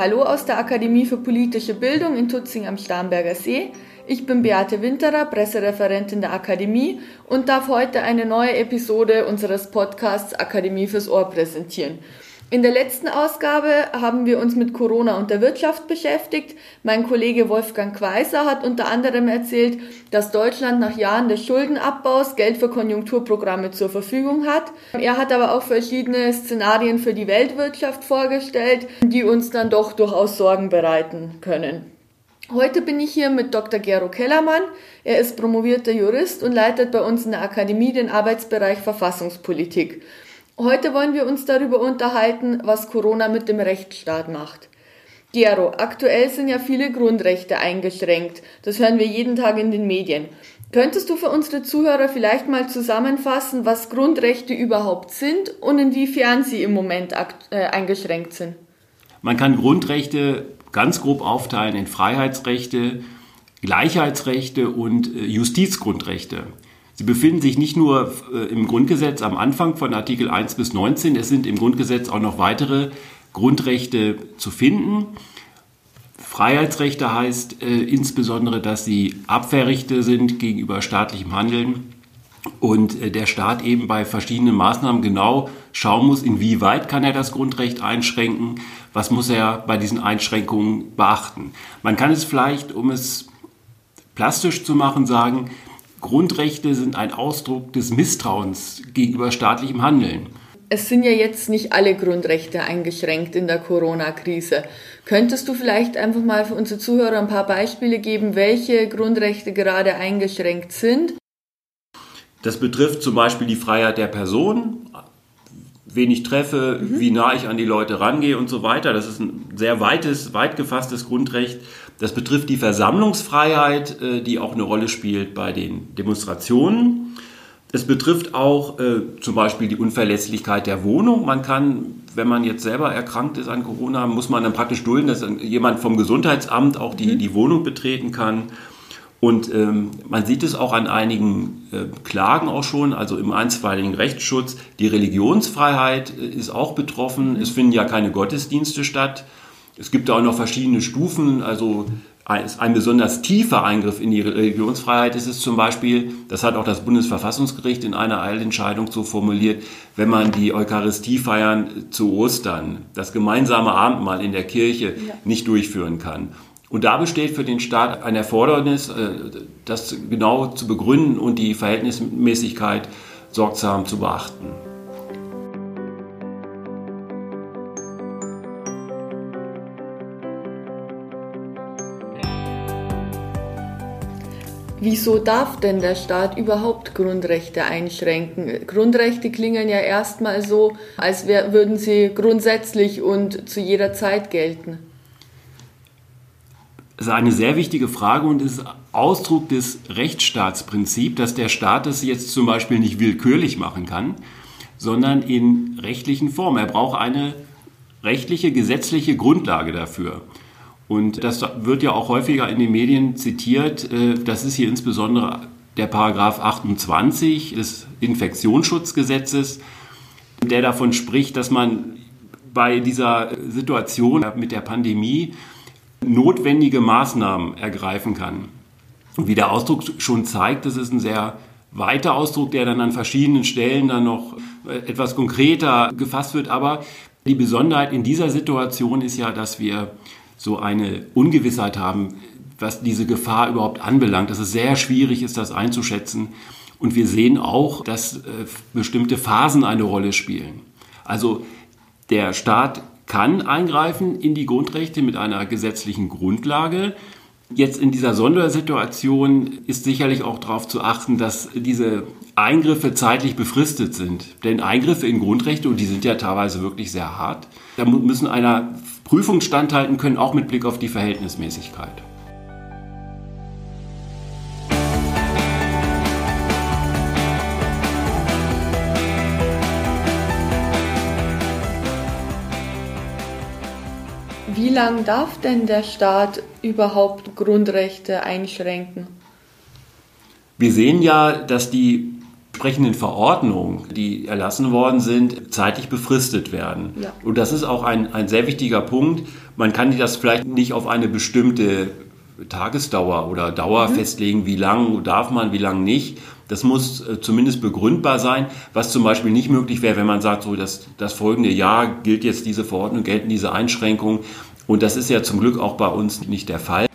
Hallo aus der Akademie für politische Bildung in Tutzing am Starnberger See. Ich bin Beate Winterer, Pressereferentin der Akademie und darf heute eine neue Episode unseres Podcasts Akademie fürs Ohr präsentieren. In der letzten Ausgabe haben wir uns mit Corona und der Wirtschaft beschäftigt. Mein Kollege Wolfgang Quaiser hat unter anderem erzählt, dass Deutschland nach Jahren des Schuldenabbaus Geld für Konjunkturprogramme zur Verfügung hat. Er hat aber auch verschiedene Szenarien für die Weltwirtschaft vorgestellt, die uns dann doch durchaus Sorgen bereiten können. Heute bin ich hier mit Dr. Gero Kellermann. Er ist promovierter Jurist und leitet bei uns in der Akademie den Arbeitsbereich Verfassungspolitik. Heute wollen wir uns darüber unterhalten, was Corona mit dem Rechtsstaat macht. Gero, aktuell sind ja viele Grundrechte eingeschränkt. Das hören wir jeden Tag in den Medien. Könntest du für unsere Zuhörer vielleicht mal zusammenfassen, was Grundrechte überhaupt sind und inwiefern sie im Moment äh, eingeschränkt sind? Man kann Grundrechte ganz grob aufteilen in Freiheitsrechte, Gleichheitsrechte und äh, Justizgrundrechte. Sie befinden sich nicht nur äh, im Grundgesetz am Anfang von Artikel 1 bis 19, es sind im Grundgesetz auch noch weitere Grundrechte zu finden. Freiheitsrechte heißt äh, insbesondere, dass sie Abwehrrechte sind gegenüber staatlichem Handeln und äh, der Staat eben bei verschiedenen Maßnahmen genau schauen muss, inwieweit kann er das Grundrecht einschränken, was muss er bei diesen Einschränkungen beachten. Man kann es vielleicht, um es plastisch zu machen, sagen, Grundrechte sind ein Ausdruck des Misstrauens gegenüber staatlichem Handeln. Es sind ja jetzt nicht alle Grundrechte eingeschränkt in der Corona-Krise. Könntest du vielleicht einfach mal für unsere Zuhörer ein paar Beispiele geben, welche Grundrechte gerade eingeschränkt sind? Das betrifft zum Beispiel die Freiheit der Person, wen ich treffe, mhm. wie nah ich an die Leute rangehe und so weiter. Das ist ein sehr weites, weit gefasstes Grundrecht. Das betrifft die Versammlungsfreiheit, äh, die auch eine Rolle spielt bei den Demonstrationen. Es betrifft auch äh, zum Beispiel die Unverlässlichkeit der Wohnung. Man kann, wenn man jetzt selber erkrankt ist an Corona, muss man dann praktisch dulden, dass jemand vom Gesundheitsamt auch die, mhm. die Wohnung betreten kann. Und ähm, man sieht es auch an einigen äh, Klagen auch schon, also im einstweiligen Rechtsschutz. Die Religionsfreiheit äh, ist auch betroffen. Es finden ja keine Gottesdienste statt. Es gibt da auch noch verschiedene Stufen. Also ein, besonders tiefer Eingriff in die Religionsfreiheit ist es zum Beispiel, das hat auch das Bundesverfassungsgericht in einer Eilentscheidung so formuliert, wenn man die Eucharistiefeiern zu Ostern, das gemeinsame Abendmahl in der Kirche ja. nicht durchführen kann. Und da besteht für den Staat ein Erfordernis, äh, das genau zu begründen und die Verhältnismäßigkeit sorgsam zu beachten. Wieso darf denn der Staat überhaupt Grundrechte einschränken? Grundrechte klingen ja erstmal so, als wär, würden sie grundsätzlich und zu jeder Zeit gelten. Das ist eine sehr wichtige Frage und ist Ausdruck des Rechtsstaatsprinzips, dass der Staat das jetzt zum Beispiel nicht willkürlich machen kann, sondern in rechtlichen Formen. Er braucht eine rechtliche, gesetzliche Grundlage dafür. Und das wird ja auch häufiger in den Medien zitiert. Äh, das ist hier insbesondere der Paragraph 28 des Infektionsschutzgesetzes, der davon spricht, dass man bei dieser Situation mit der Pandemie notwendige Maßnahmen ergreifen kann. Und wie der Ausdruck schon zeigt, das ist ein sehr weiter Ausdruck, der dann an verschiedenen Stellen dann noch äh, etwas konkreter gefasst wird. Aber die Besonderheit in dieser Situation ist ja, dass wir so eine Ungewissheit haben, was diese Gefahr überhaupt anbelangt, dass es sehr schwierig ist, das einzuschätzen. Und wir sehen auch, dass äh, bestimmte Phasen eine Rolle spielen. Also der Staat kann eingreifen in die Grundrechte mit einer gesetzlichen Grundlage. Jetzt in dieser Sondersituation ist sicherlich auch darauf zu achten, dass diese Eingriffe zeitlich befristet sind. Denn Eingriffe in Grundrechte, und die sind ja teilweise wirklich sehr hart, da müssen einer Prüfung standhalten können, auch mit Blick auf die Verhältnismäßigkeit. Wie lange darf denn der Staat überhaupt Grundrechte einschränken? Wir sehen ja, dass die entsprechenden Verordnungen, die erlassen worden sind, zeitlich befristet werden. Ja. Und das ist auch ein, ein sehr wichtiger Punkt. Man kann das vielleicht nicht auf eine bestimmte Tagesdauer oder Dauer mhm. festlegen, wie lang darf man, wie lang nicht. Das muss äh, zumindest begründbar sein, was zum Beispiel nicht möglich wäre, wenn man sagt, so das, das folgende Jahr gilt jetzt diese Verordnung, gelten diese Einschränkungen. Und das ist ja zum Glück auch bei uns nicht der Fall.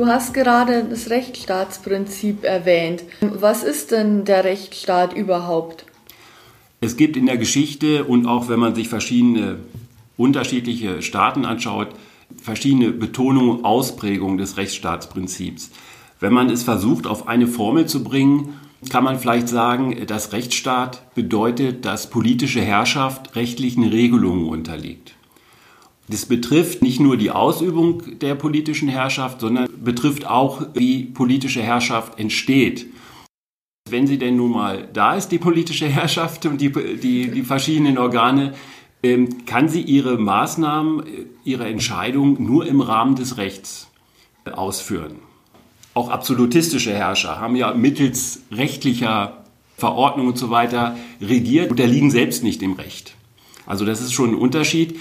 Du hast gerade das Rechtsstaatsprinzip erwähnt. Was ist denn der Rechtsstaat überhaupt? Es gibt in der Geschichte und auch wenn man sich verschiedene unterschiedliche Staaten anschaut, verschiedene Betonungen, Ausprägungen des Rechtsstaatsprinzips. Wenn man es versucht, auf eine Formel zu bringen, kann man vielleicht sagen, dass Rechtsstaat bedeutet, dass politische Herrschaft rechtlichen Regelungen unterliegt. Das betrifft nicht nur die Ausübung der politischen Herrschaft, sondern betrifft auch, wie politische Herrschaft entsteht. Wenn sie denn nun mal da ist, die politische Herrschaft und die, die, die verschiedenen Organe, ähm, kann sie ihre Maßnahmen, ihre Entscheidungen nur im Rahmen des Rechts ausführen. Auch absolutistische Herrscher haben ja mittels rechtlicher Verordnungen und so weiter regiert, unterliegen selbst nicht dem Recht. Also das ist schon ein Unterschied.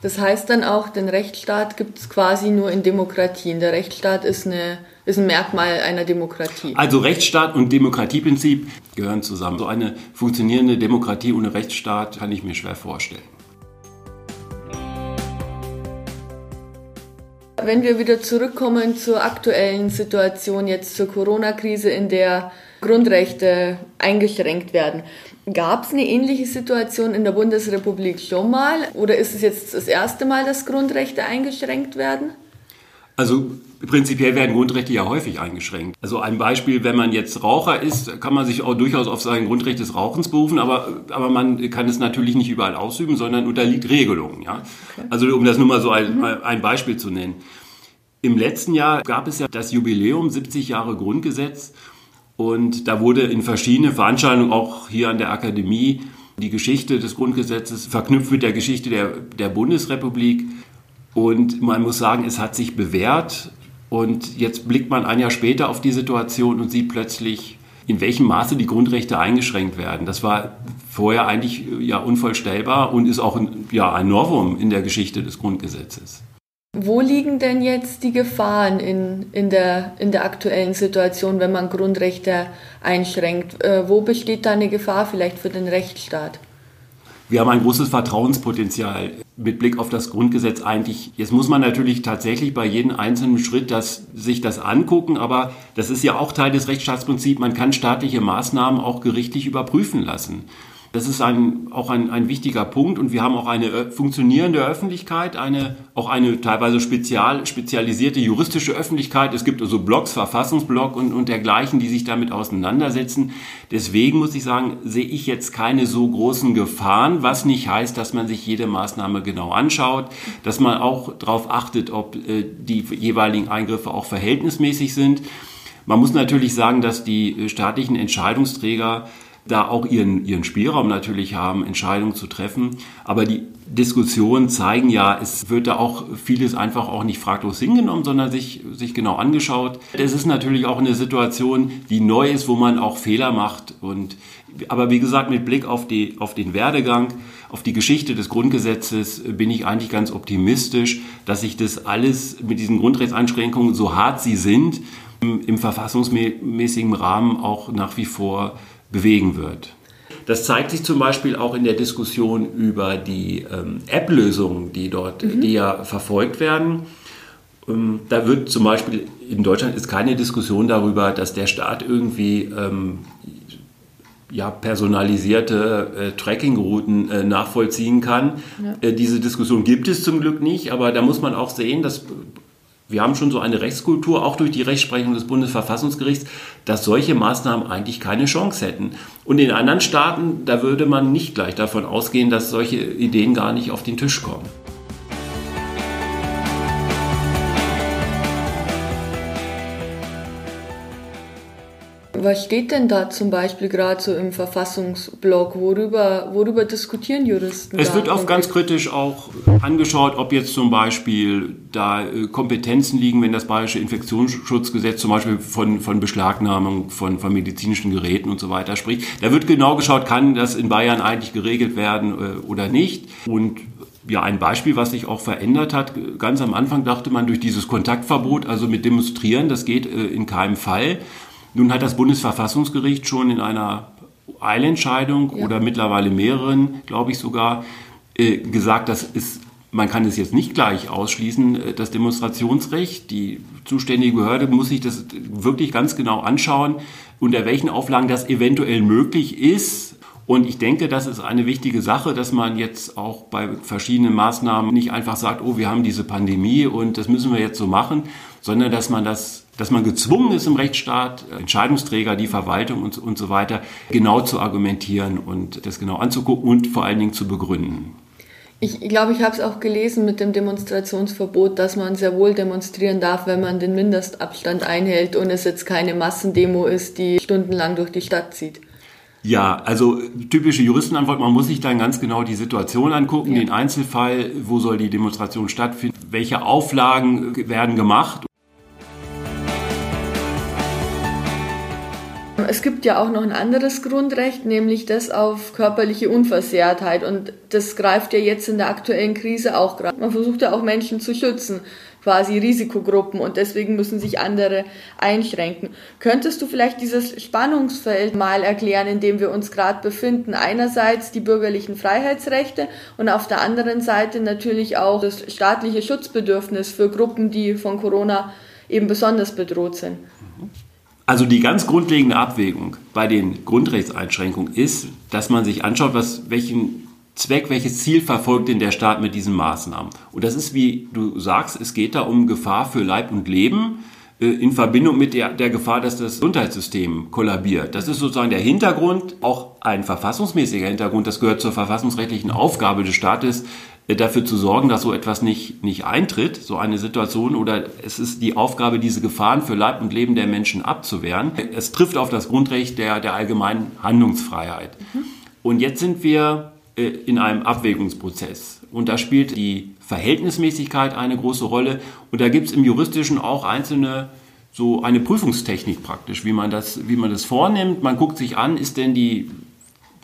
Das heißt dann auch, den Rechtsstaat gibt es quasi nur in Demokratien. Der Rechtsstaat ist, eine, ist ein Merkmal einer Demokratie. Also Rechtsstaat und Demokratieprinzip gehören zusammen. So eine funktionierende Demokratie ohne Rechtsstaat kann ich mir schwer vorstellen. Wenn wir wieder zurückkommen zur aktuellen Situation, jetzt zur Corona-Krise, in der Grundrechte eingeschränkt werden. Gab es eine ähnliche Situation in der Bundesrepublik schon mal oder ist es jetzt das erste Mal, dass Grundrechte eingeschränkt werden? Also prinzipiell werden Grundrechte ja häufig eingeschränkt. Also ein Beispiel, wenn man jetzt Raucher ist, kann man sich auch durchaus auf sein Grundrecht des Rauchens berufen, aber, aber man kann es natürlich nicht überall ausüben, sondern unterliegt Regelungen. Ja? Okay. Also um das nur mal so ein, mhm. ein Beispiel zu nennen. Im letzten Jahr gab es ja das Jubiläum 70 Jahre Grundgesetz und da wurde in verschiedenen Veranstaltungen, auch hier an der Akademie, die Geschichte des Grundgesetzes verknüpft mit der Geschichte der, der Bundesrepublik. Und man muss sagen, es hat sich bewährt. Und jetzt blickt man ein Jahr später auf die Situation und sieht plötzlich, in welchem Maße die Grundrechte eingeschränkt werden. Das war vorher eigentlich ja unvorstellbar und ist auch ja, ein Novum in der Geschichte des Grundgesetzes. Wo liegen denn jetzt die Gefahren in, in, der, in der aktuellen Situation, wenn man Grundrechte einschränkt? Äh, wo besteht da eine Gefahr vielleicht für den Rechtsstaat? Wir haben ein großes Vertrauenspotenzial mit Blick auf das Grundgesetz eigentlich. Jetzt muss man natürlich tatsächlich bei jedem einzelnen Schritt das, sich das angucken, aber das ist ja auch Teil des Rechtsstaatsprinzips. Man kann staatliche Maßnahmen auch gerichtlich überprüfen lassen. Das ist ein, auch ein, ein wichtiger Punkt und wir haben auch eine funktionierende Öffentlichkeit, eine, auch eine teilweise spezial, spezialisierte juristische Öffentlichkeit. Es gibt also Blogs, Verfassungsblog und, und dergleichen, die sich damit auseinandersetzen. Deswegen muss ich sagen, sehe ich jetzt keine so großen Gefahren, was nicht heißt, dass man sich jede Maßnahme genau anschaut, dass man auch darauf achtet, ob äh, die jeweiligen Eingriffe auch verhältnismäßig sind. Man muss natürlich sagen, dass die staatlichen Entscheidungsträger da auch ihren, ihren Spielraum natürlich haben, Entscheidungen zu treffen. Aber die Diskussionen zeigen ja, es wird da auch vieles einfach auch nicht fraglos hingenommen, sondern sich, sich genau angeschaut. Es ist natürlich auch eine Situation, die neu ist, wo man auch Fehler macht. Und, aber wie gesagt, mit Blick auf, die, auf den Werdegang, auf die Geschichte des Grundgesetzes bin ich eigentlich ganz optimistisch, dass sich das alles mit diesen Grundrechtseinschränkungen, so hart sie sind, im, im verfassungsmäßigen Rahmen auch nach wie vor bewegen wird. Das zeigt sich zum Beispiel auch in der Diskussion über die ähm, App-Lösungen, die dort, mhm. die ja verfolgt werden. Ähm, da wird zum Beispiel in Deutschland ist keine Diskussion darüber, dass der Staat irgendwie ähm, ja, personalisierte äh, Tracking-Routen äh, nachvollziehen kann. Ja. Äh, diese Diskussion gibt es zum Glück nicht, aber da muss man auch sehen, dass wir haben schon so eine Rechtskultur, auch durch die Rechtsprechung des Bundesverfassungsgerichts, dass solche Maßnahmen eigentlich keine Chance hätten. Und in anderen Staaten, da würde man nicht gleich davon ausgehen, dass solche Ideen gar nicht auf den Tisch kommen. Was steht denn da zum Beispiel gerade so im Verfassungsblog? Worüber, worüber diskutieren Juristen? Es wird oft ganz kritisch auch angeschaut, ob jetzt zum Beispiel da äh, Kompetenzen liegen, wenn das Bayerische Infektionsschutzgesetz zum Beispiel von, von Beschlagnahmung von, von medizinischen Geräten und so weiter spricht. Da wird genau geschaut, kann das in Bayern eigentlich geregelt werden äh, oder nicht. Und ja, ein Beispiel, was sich auch verändert hat. Ganz am Anfang dachte man durch dieses Kontaktverbot, also mit Demonstrieren, das geht äh, in keinem Fall. Nun hat das Bundesverfassungsgericht schon in einer Eilentscheidung ja. oder mittlerweile mehreren, glaube ich sogar, äh, gesagt, dass es man kann es jetzt nicht gleich ausschließen, äh, das Demonstrationsrecht. Die zuständige Behörde muss sich das wirklich ganz genau anschauen, unter welchen Auflagen das eventuell möglich ist. Und ich denke, das ist eine wichtige Sache, dass man jetzt auch bei verschiedenen Maßnahmen nicht einfach sagt, oh, wir haben diese Pandemie und das müssen wir jetzt so machen, sondern dass man das, dass man gezwungen ist im Rechtsstaat, Entscheidungsträger, die Verwaltung und, und so weiter, genau zu argumentieren und das genau anzugucken und vor allen Dingen zu begründen. Ich glaube, ich habe es auch gelesen mit dem Demonstrationsverbot, dass man sehr wohl demonstrieren darf, wenn man den Mindestabstand einhält und es jetzt keine Massendemo ist, die stundenlang durch die Stadt zieht. Ja, also typische Juristenantwort, man muss sich dann ganz genau die Situation angucken, ja. den Einzelfall, wo soll die Demonstration stattfinden, welche Auflagen werden gemacht. Es gibt ja auch noch ein anderes Grundrecht, nämlich das auf körperliche Unversehrtheit. Und das greift ja jetzt in der aktuellen Krise auch gerade. Man versucht ja auch Menschen zu schützen quasi Risikogruppen und deswegen müssen sich andere einschränken. Könntest du vielleicht dieses Spannungsfeld mal erklären, in dem wir uns gerade befinden? Einerseits die bürgerlichen Freiheitsrechte und auf der anderen Seite natürlich auch das staatliche Schutzbedürfnis für Gruppen, die von Corona eben besonders bedroht sind. Also die ganz grundlegende Abwägung bei den Grundrechtseinschränkungen ist, dass man sich anschaut, was, welchen Zweck, welches Ziel verfolgt denn der Staat mit diesen Maßnahmen? Und das ist, wie du sagst, es geht da um Gefahr für Leib und Leben in Verbindung mit der, der Gefahr, dass das Gesundheitssystem kollabiert. Das ist sozusagen der Hintergrund, auch ein verfassungsmäßiger Hintergrund, das gehört zur verfassungsrechtlichen Aufgabe des Staates, äh, dafür zu sorgen, dass so etwas nicht, nicht eintritt, so eine Situation, oder es ist die Aufgabe, diese Gefahren für Leib und Leben der Menschen abzuwehren. Es trifft auf das Grundrecht der, der allgemeinen Handlungsfreiheit. Mhm. Und jetzt sind wir äh, in einem Abwägungsprozess. Und da spielt die Verhältnismäßigkeit eine große Rolle. Und da gibt es im Juristischen auch einzelne, so eine Prüfungstechnik praktisch, wie man das, wie man das vornimmt. Man guckt sich an, ist denn die,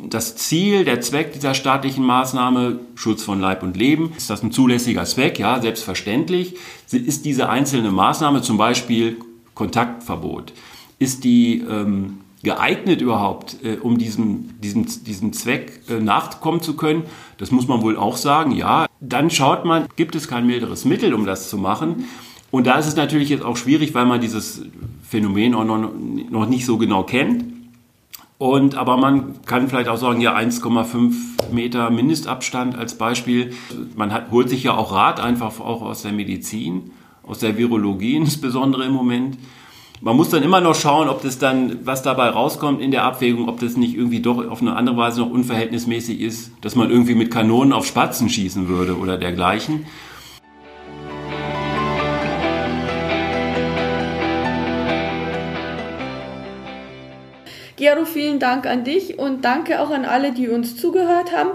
das Ziel, der Zweck dieser staatlichen Maßnahme Schutz von Leib und Leben? Ist das ein zulässiger Zweck? Ja, selbstverständlich. Ist diese einzelne Maßnahme zum Beispiel Kontaktverbot? Ist die ähm, geeignet überhaupt, äh, um diesem, diesem, diesem Zweck äh, nachkommen zu können? Das muss man wohl auch sagen, ja. Dann schaut man, gibt es kein milderes Mittel, um das zu machen? Und da ist es natürlich jetzt auch schwierig, weil man dieses Phänomen auch noch, noch nicht so genau kennt. Und, aber man kann vielleicht auch sagen, ja, 1,5 Meter Mindestabstand als Beispiel. Man hat, holt sich ja auch Rat einfach auch aus der Medizin, aus der Virologie insbesondere im Moment. Man muss dann immer noch schauen, ob das dann, was dabei rauskommt in der Abwägung, ob das nicht irgendwie doch auf eine andere Weise noch unverhältnismäßig ist, dass man irgendwie mit Kanonen auf Spatzen schießen würde oder dergleichen. Gero, vielen Dank an dich und danke auch an alle, die uns zugehört haben.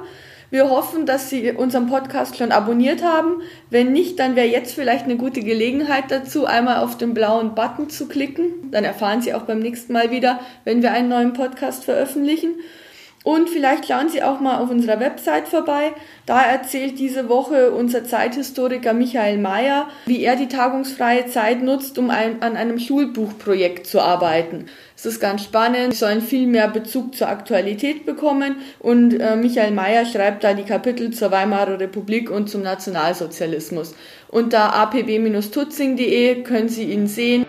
Wir hoffen, dass Sie unseren Podcast schon abonniert haben. Wenn nicht, dann wäre jetzt vielleicht eine gute Gelegenheit dazu, einmal auf den blauen Button zu klicken. Dann erfahren Sie auch beim nächsten Mal wieder, wenn wir einen neuen Podcast veröffentlichen. Und vielleicht schauen Sie auch mal auf unserer Website vorbei. Da erzählt diese Woche unser Zeithistoriker Michael Mayer, wie er die tagungsfreie Zeit nutzt, um ein, an einem Schulbuchprojekt zu arbeiten. Es ist ganz spannend. Sie sollen viel mehr Bezug zur Aktualität bekommen. Und äh, Michael Mayer schreibt da die Kapitel zur Weimarer Republik und zum Nationalsozialismus. Unter apw-tutzing.de können Sie ihn sehen.